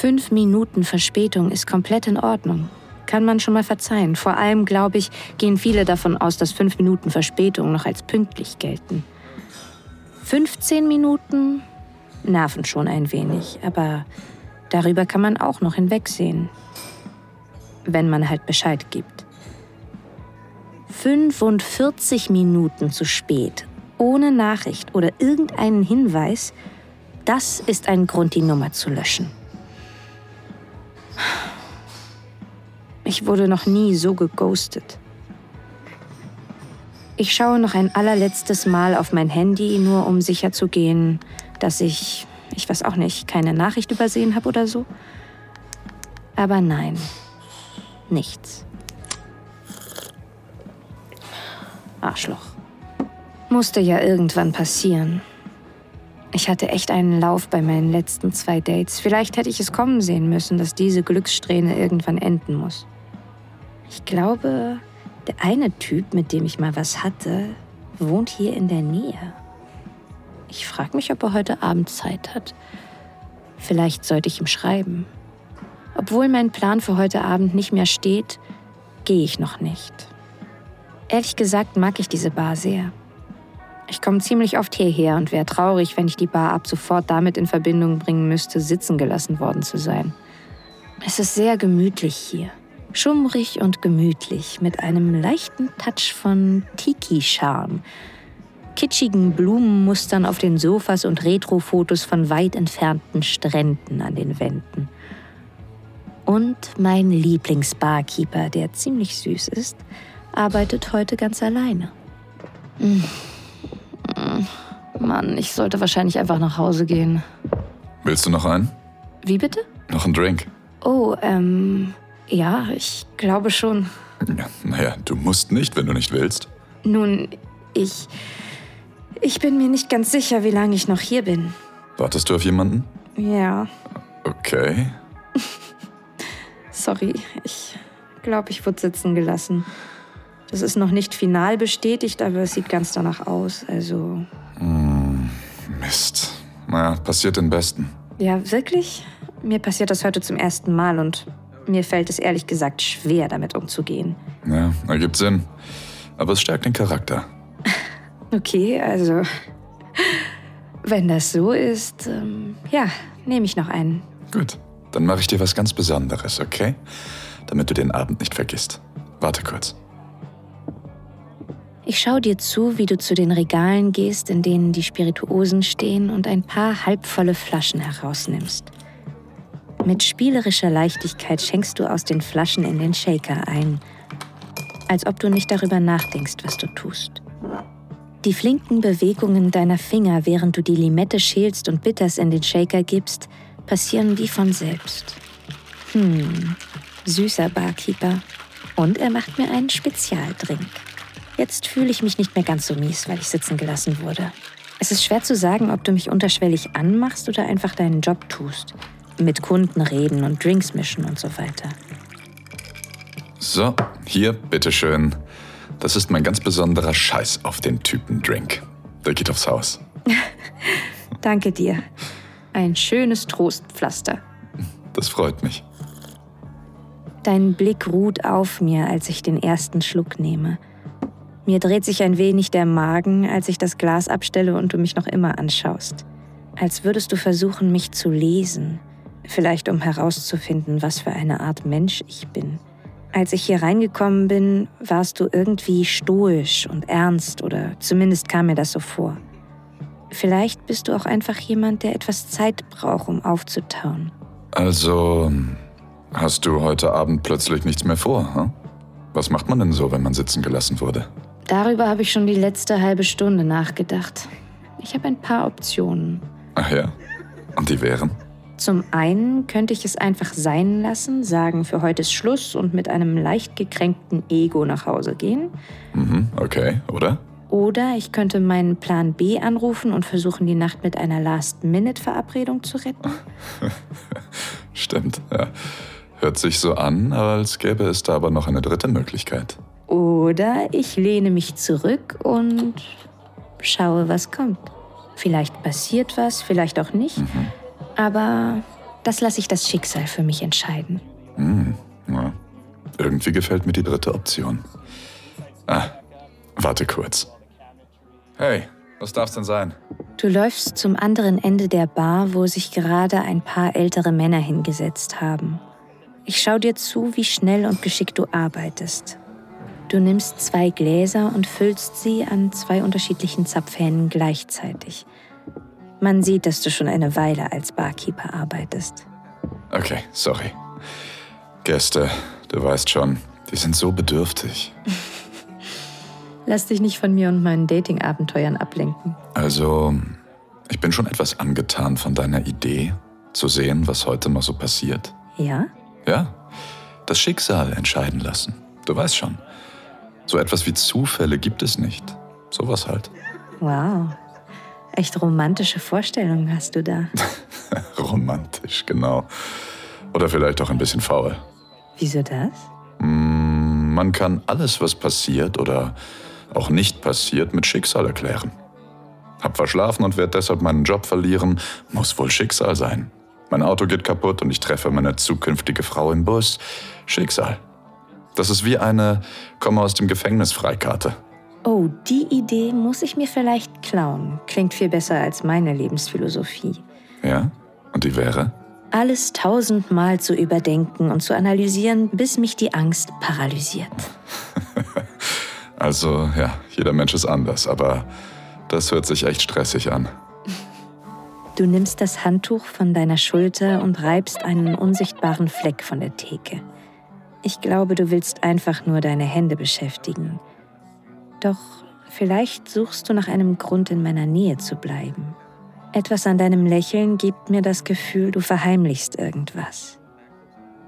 Fünf Minuten Verspätung ist komplett in Ordnung. Kann man schon mal verzeihen. Vor allem, glaube ich, gehen viele davon aus, dass fünf Minuten Verspätung noch als pünktlich gelten. 15 Minuten nerven schon ein wenig, aber darüber kann man auch noch hinwegsehen. Wenn man halt Bescheid gibt. 45 Minuten zu spät, ohne Nachricht oder irgendeinen Hinweis, das ist ein Grund, die Nummer zu löschen. Ich wurde noch nie so geghostet. Ich schaue noch ein allerletztes Mal auf mein Handy, nur um sicherzugehen, dass ich, ich weiß auch nicht, keine Nachricht übersehen habe oder so. Aber nein, nichts. Arschloch. Musste ja irgendwann passieren. Ich hatte echt einen Lauf bei meinen letzten zwei Dates. Vielleicht hätte ich es kommen sehen müssen, dass diese Glückssträhne irgendwann enden muss. Ich glaube, der eine Typ, mit dem ich mal was hatte, wohnt hier in der Nähe. Ich frage mich, ob er heute Abend Zeit hat. Vielleicht sollte ich ihm schreiben. Obwohl mein Plan für heute Abend nicht mehr steht, gehe ich noch nicht. Ehrlich gesagt mag ich diese Bar sehr. Ich komme ziemlich oft hierher und wäre traurig, wenn ich die Bar ab sofort damit in Verbindung bringen müsste, sitzen gelassen worden zu sein. Es ist sehr gemütlich hier. Schummrig und gemütlich, mit einem leichten Touch von Tiki-Charme. Kitschigen Blumenmustern auf den Sofas und Retrofotos von weit entfernten Stränden an den Wänden. Und mein Lieblingsbarkeeper, der ziemlich süß ist, arbeitet heute ganz alleine. Hm. Mann, ich sollte wahrscheinlich einfach nach Hause gehen. Willst du noch einen? Wie bitte? Noch einen Drink? Oh, ähm, ja, ich glaube schon. Ja, naja, du musst nicht, wenn du nicht willst. Nun, ich. Ich bin mir nicht ganz sicher, wie lange ich noch hier bin. Wartest du auf jemanden? Ja. Okay. Sorry, ich glaube, ich wurde sitzen gelassen. Das ist noch nicht final bestätigt, aber es sieht ganz danach aus. Also. Hm, Mist. Naja, passiert den Besten. Ja, wirklich? Mir passiert das heute zum ersten Mal und mir fällt es ehrlich gesagt schwer, damit umzugehen. Ja, ergibt Sinn. Aber es stärkt den Charakter. Okay, also. Wenn das so ist, ähm, ja, nehme ich noch einen. Gut, dann mache ich dir was ganz Besonderes, okay? Damit du den Abend nicht vergisst. Warte kurz. Ich schaue dir zu, wie du zu den Regalen gehst, in denen die Spirituosen stehen und ein paar halbvolle Flaschen herausnimmst. Mit spielerischer Leichtigkeit schenkst du aus den Flaschen in den Shaker ein, als ob du nicht darüber nachdenkst, was du tust. Die flinken Bewegungen deiner Finger, während du die Limette schälst und Bitters in den Shaker gibst, passieren wie von selbst. Hm, süßer Barkeeper. Und er macht mir einen Spezialdrink. Jetzt fühle ich mich nicht mehr ganz so mies, weil ich sitzen gelassen wurde. Es ist schwer zu sagen, ob du mich unterschwellig anmachst oder einfach deinen Job tust. Mit Kunden reden und Drinks mischen und so weiter. So, hier, bitteschön. Das ist mein ganz besonderer Scheiß auf den Typen Drink. Der geht aufs Haus. Danke dir. Ein schönes Trostpflaster. Das freut mich. Dein Blick ruht auf mir, als ich den ersten Schluck nehme. Mir dreht sich ein wenig der Magen, als ich das Glas abstelle und du mich noch immer anschaust. Als würdest du versuchen, mich zu lesen. Vielleicht um herauszufinden, was für eine Art Mensch ich bin. Als ich hier reingekommen bin, warst du irgendwie stoisch und ernst oder zumindest kam mir das so vor. Vielleicht bist du auch einfach jemand, der etwas Zeit braucht, um aufzutauen. Also, hast du heute Abend plötzlich nichts mehr vor? Hm? Was macht man denn so, wenn man sitzen gelassen wurde? Darüber habe ich schon die letzte halbe Stunde nachgedacht. Ich habe ein paar Optionen. Ach ja. Und die wären? Zum einen könnte ich es einfach sein lassen, sagen, für heute ist Schluss und mit einem leicht gekränkten Ego nach Hause gehen. Mhm, okay, oder? Oder ich könnte meinen Plan B anrufen und versuchen, die Nacht mit einer Last-Minute-Verabredung zu retten. Stimmt, ja. Hört sich so an, als gäbe es da aber noch eine dritte Möglichkeit. Oder ich lehne mich zurück und schaue, was kommt. Vielleicht passiert was, vielleicht auch nicht. Mhm. Aber Das lasse ich das Schicksal für mich entscheiden. Hm, ja. Irgendwie gefällt mir die dritte Option. Ah, warte kurz. Hey, was darf's denn sein? Du läufst zum anderen Ende der Bar, wo sich gerade ein paar ältere Männer hingesetzt haben. Ich schau dir zu, wie schnell und geschickt du arbeitest. Du nimmst zwei Gläser und füllst sie an zwei unterschiedlichen Zapfhähnen gleichzeitig. Man sieht, dass du schon eine Weile als Barkeeper arbeitest. Okay, sorry. Gäste, du weißt schon, die sind so bedürftig. Lass dich nicht von mir und meinen Dating-Abenteuern ablenken. Also, ich bin schon etwas angetan von deiner Idee, zu sehen, was heute noch so passiert. Ja? Ja, das Schicksal entscheiden lassen. Du weißt schon. So etwas wie Zufälle gibt es nicht. Sowas halt. Wow. Echt romantische Vorstellungen hast du da. Romantisch, genau. Oder vielleicht auch ein bisschen faul. Wieso das? Mm, man kann alles, was passiert oder auch nicht passiert, mit Schicksal erklären. Hab verschlafen und werde deshalb meinen Job verlieren, muss wohl Schicksal sein. Mein Auto geht kaputt und ich treffe meine zukünftige Frau im Bus. Schicksal. Das ist wie eine Komme aus dem Gefängnis Freikarte. Oh, die Idee muss ich mir vielleicht klauen. Klingt viel besser als meine Lebensphilosophie. Ja? Und die wäre? Alles tausendmal zu überdenken und zu analysieren, bis mich die Angst paralysiert. also, ja, jeder Mensch ist anders, aber das hört sich echt stressig an. Du nimmst das Handtuch von deiner Schulter und reibst einen unsichtbaren Fleck von der Theke. Ich glaube, du willst einfach nur deine Hände beschäftigen. Doch vielleicht suchst du nach einem Grund, in meiner Nähe zu bleiben. Etwas an deinem Lächeln gibt mir das Gefühl, du verheimlichst irgendwas.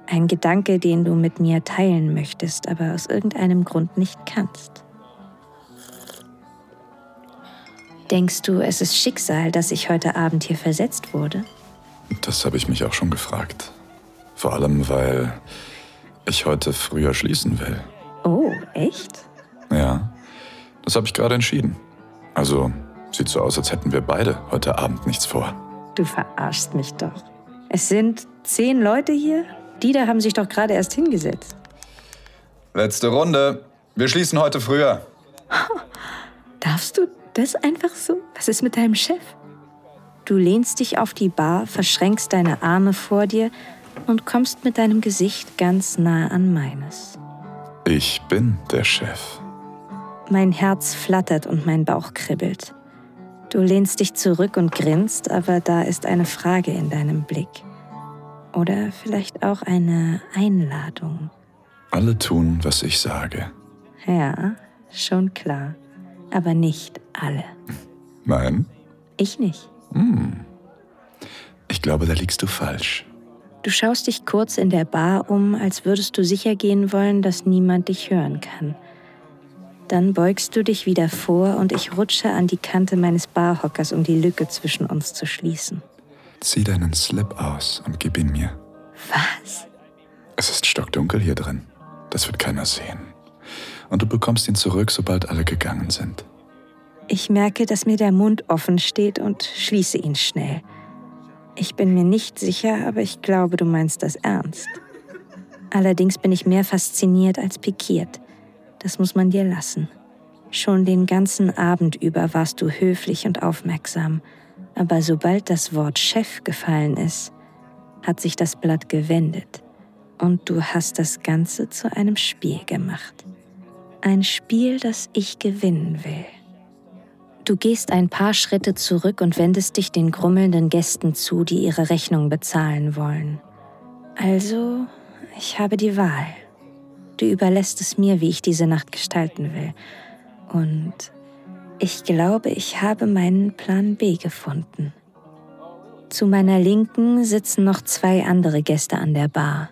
Ein Gedanke, den du mit mir teilen möchtest, aber aus irgendeinem Grund nicht kannst. Denkst du, es ist Schicksal, dass ich heute Abend hier versetzt wurde? Das habe ich mich auch schon gefragt. Vor allem, weil ich heute früher schließen will. Oh, echt? Ja, das habe ich gerade entschieden. Also, sieht so aus, als hätten wir beide heute Abend nichts vor. Du verarschst mich doch. Es sind zehn Leute hier? Die da haben sich doch gerade erst hingesetzt. Letzte Runde. Wir schließen heute früher. Darfst du das einfach so? Was ist mit deinem Chef? Du lehnst dich auf die Bar, verschränkst deine Arme vor dir und kommst mit deinem Gesicht ganz nah an meines. Ich bin der Chef. Mein Herz flattert und mein Bauch kribbelt. Du lehnst dich zurück und grinst, aber da ist eine Frage in deinem Blick. Oder vielleicht auch eine Einladung. Alle tun, was ich sage. Ja, schon klar. Aber nicht alle. Nein? Ich nicht. Hm. Ich glaube, da liegst du falsch. Du schaust dich kurz in der Bar um, als würdest du sicher gehen wollen, dass niemand dich hören kann. Dann beugst du dich wieder vor und ich rutsche an die Kante meines Barhockers, um die Lücke zwischen uns zu schließen. Zieh deinen Slip aus und gib ihn mir. Was? Es ist stockdunkel hier drin. Das wird keiner sehen. Und du bekommst ihn zurück, sobald alle gegangen sind. Ich merke, dass mir der Mund offen steht und schließe ihn schnell. Ich bin mir nicht sicher, aber ich glaube, du meinst das ernst. Allerdings bin ich mehr fasziniert als pikiert. Das muss man dir lassen. Schon den ganzen Abend über warst du höflich und aufmerksam, aber sobald das Wort Chef gefallen ist, hat sich das Blatt gewendet und du hast das Ganze zu einem Spiel gemacht. Ein Spiel, das ich gewinnen will. Du gehst ein paar Schritte zurück und wendest dich den grummelnden Gästen zu, die ihre Rechnung bezahlen wollen. Also, ich habe die Wahl. Du überlässt es mir, wie ich diese Nacht gestalten will. Und ich glaube, ich habe meinen Plan B gefunden. Zu meiner Linken sitzen noch zwei andere Gäste an der Bar.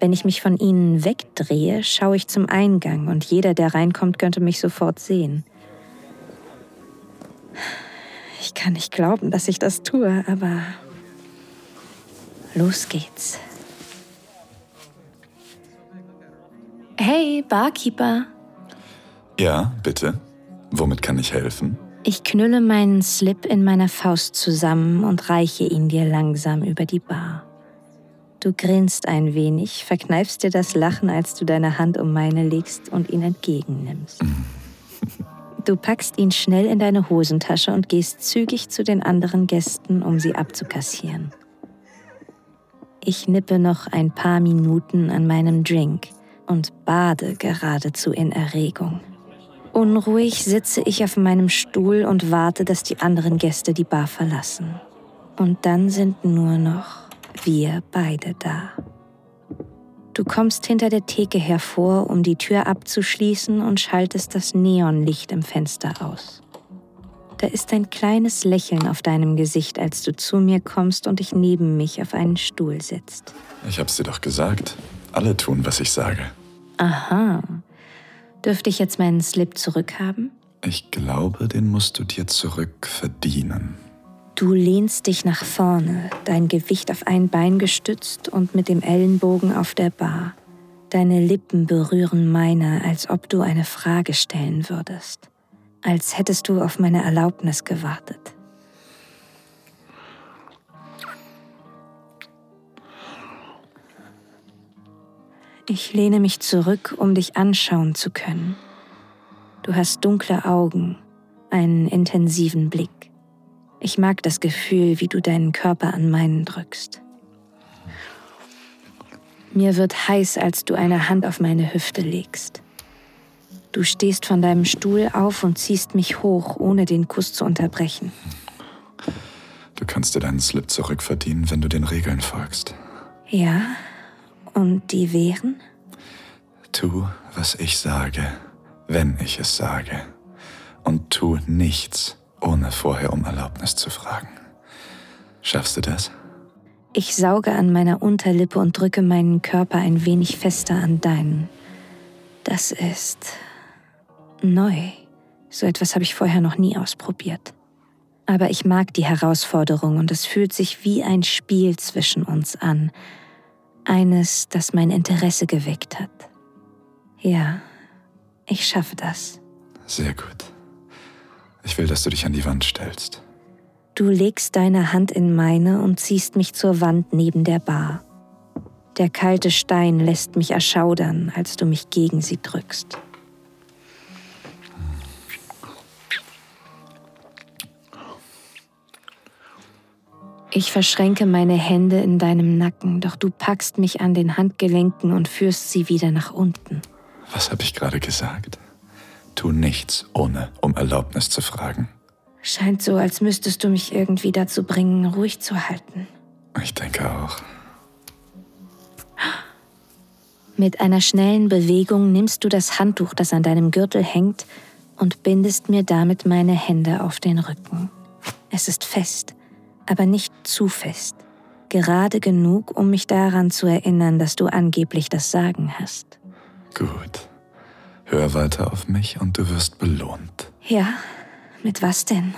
Wenn ich mich von ihnen wegdrehe, schaue ich zum Eingang und jeder, der reinkommt, könnte mich sofort sehen. Ich kann nicht glauben, dass ich das tue, aber los geht's. Hey, Barkeeper. Ja, bitte. Womit kann ich helfen? Ich knülle meinen Slip in meiner Faust zusammen und reiche ihn dir langsam über die Bar. Du grinst ein wenig, verkneifst dir das Lachen, als du deine Hand um meine legst und ihn entgegennimmst. Du packst ihn schnell in deine Hosentasche und gehst zügig zu den anderen Gästen, um sie abzukassieren. Ich nippe noch ein paar Minuten an meinem Drink und bade geradezu in Erregung. Unruhig sitze ich auf meinem Stuhl und warte, dass die anderen Gäste die Bar verlassen. Und dann sind nur noch wir beide da. Du kommst hinter der Theke hervor, um die Tür abzuschließen und schaltest das Neonlicht im Fenster aus. Da ist ein kleines Lächeln auf deinem Gesicht, als du zu mir kommst und dich neben mich auf einen Stuhl setzt. Ich hab's dir doch gesagt. Alle tun, was ich sage. Aha. Dürfte ich jetzt meinen Slip zurückhaben? Ich glaube, den musst du dir zurück verdienen. Du lehnst dich nach vorne, dein Gewicht auf ein Bein gestützt und mit dem Ellenbogen auf der Bar. Deine Lippen berühren meine, als ob du eine Frage stellen würdest als hättest du auf meine Erlaubnis gewartet. Ich lehne mich zurück, um dich anschauen zu können. Du hast dunkle Augen, einen intensiven Blick. Ich mag das Gefühl, wie du deinen Körper an meinen drückst. Mir wird heiß, als du eine Hand auf meine Hüfte legst. Du stehst von deinem Stuhl auf und ziehst mich hoch, ohne den Kuss zu unterbrechen. Du kannst dir deinen Slip zurückverdienen, wenn du den Regeln folgst. Ja, und die wären? Tu, was ich sage, wenn ich es sage. Und tu nichts, ohne vorher um Erlaubnis zu fragen. Schaffst du das? Ich sauge an meiner Unterlippe und drücke meinen Körper ein wenig fester an deinen. Das ist neu. So etwas habe ich vorher noch nie ausprobiert. Aber ich mag die Herausforderung und es fühlt sich wie ein Spiel zwischen uns an. Eines, das mein Interesse geweckt hat. Ja, ich schaffe das. Sehr gut. Ich will, dass du dich an die Wand stellst. Du legst deine Hand in meine und ziehst mich zur Wand neben der Bar. Der kalte Stein lässt mich erschaudern, als du mich gegen sie drückst. Ich verschränke meine Hände in deinem Nacken, doch du packst mich an den Handgelenken und führst sie wieder nach unten. Was habe ich gerade gesagt? Tu nichts, ohne um Erlaubnis zu fragen. Scheint so, als müsstest du mich irgendwie dazu bringen, ruhig zu halten. Ich denke auch. Mit einer schnellen Bewegung nimmst du das Handtuch, das an deinem Gürtel hängt, und bindest mir damit meine Hände auf den Rücken. Es ist fest, aber nicht zu fest. Gerade genug, um mich daran zu erinnern, dass du angeblich das Sagen hast. Gut. Hör weiter auf mich und du wirst belohnt. Ja? Mit was denn?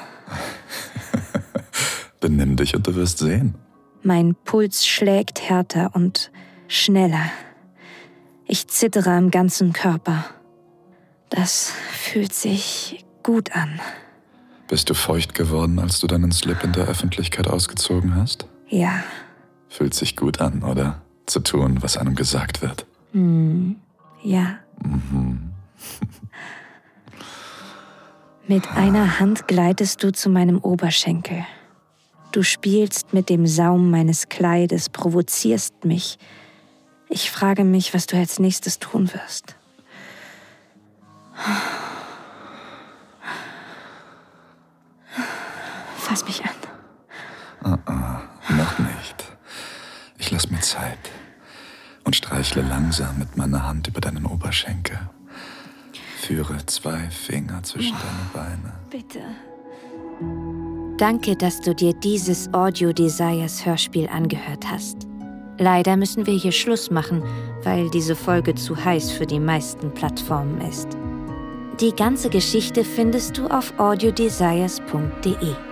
Benimm dich und du wirst sehen. Mein Puls schlägt härter und schneller. Ich zittere am ganzen Körper. Das fühlt sich gut an. Bist du feucht geworden, als du deinen Slip in der Öffentlichkeit ausgezogen hast? Ja. Fühlt sich gut an, oder? Zu tun, was einem gesagt wird. Hm, ja. Mhm. Mit einer Hand gleitest du zu meinem Oberschenkel. Du spielst mit dem Saum meines Kleides, provozierst mich. Ich frage mich, was du als nächstes tun wirst. Fass mich an. Uh -uh, noch nicht. Ich lass mir Zeit und streichle langsam mit meiner Hand über deinen Oberschenkel. Führe zwei Finger zwischen oh, deine Beine. Bitte. Danke, dass du dir dieses Audio Desires Hörspiel angehört hast. Leider müssen wir hier Schluss machen, weil diese Folge zu heiß für die meisten Plattformen ist. Die ganze Geschichte findest du auf audiodesires.de.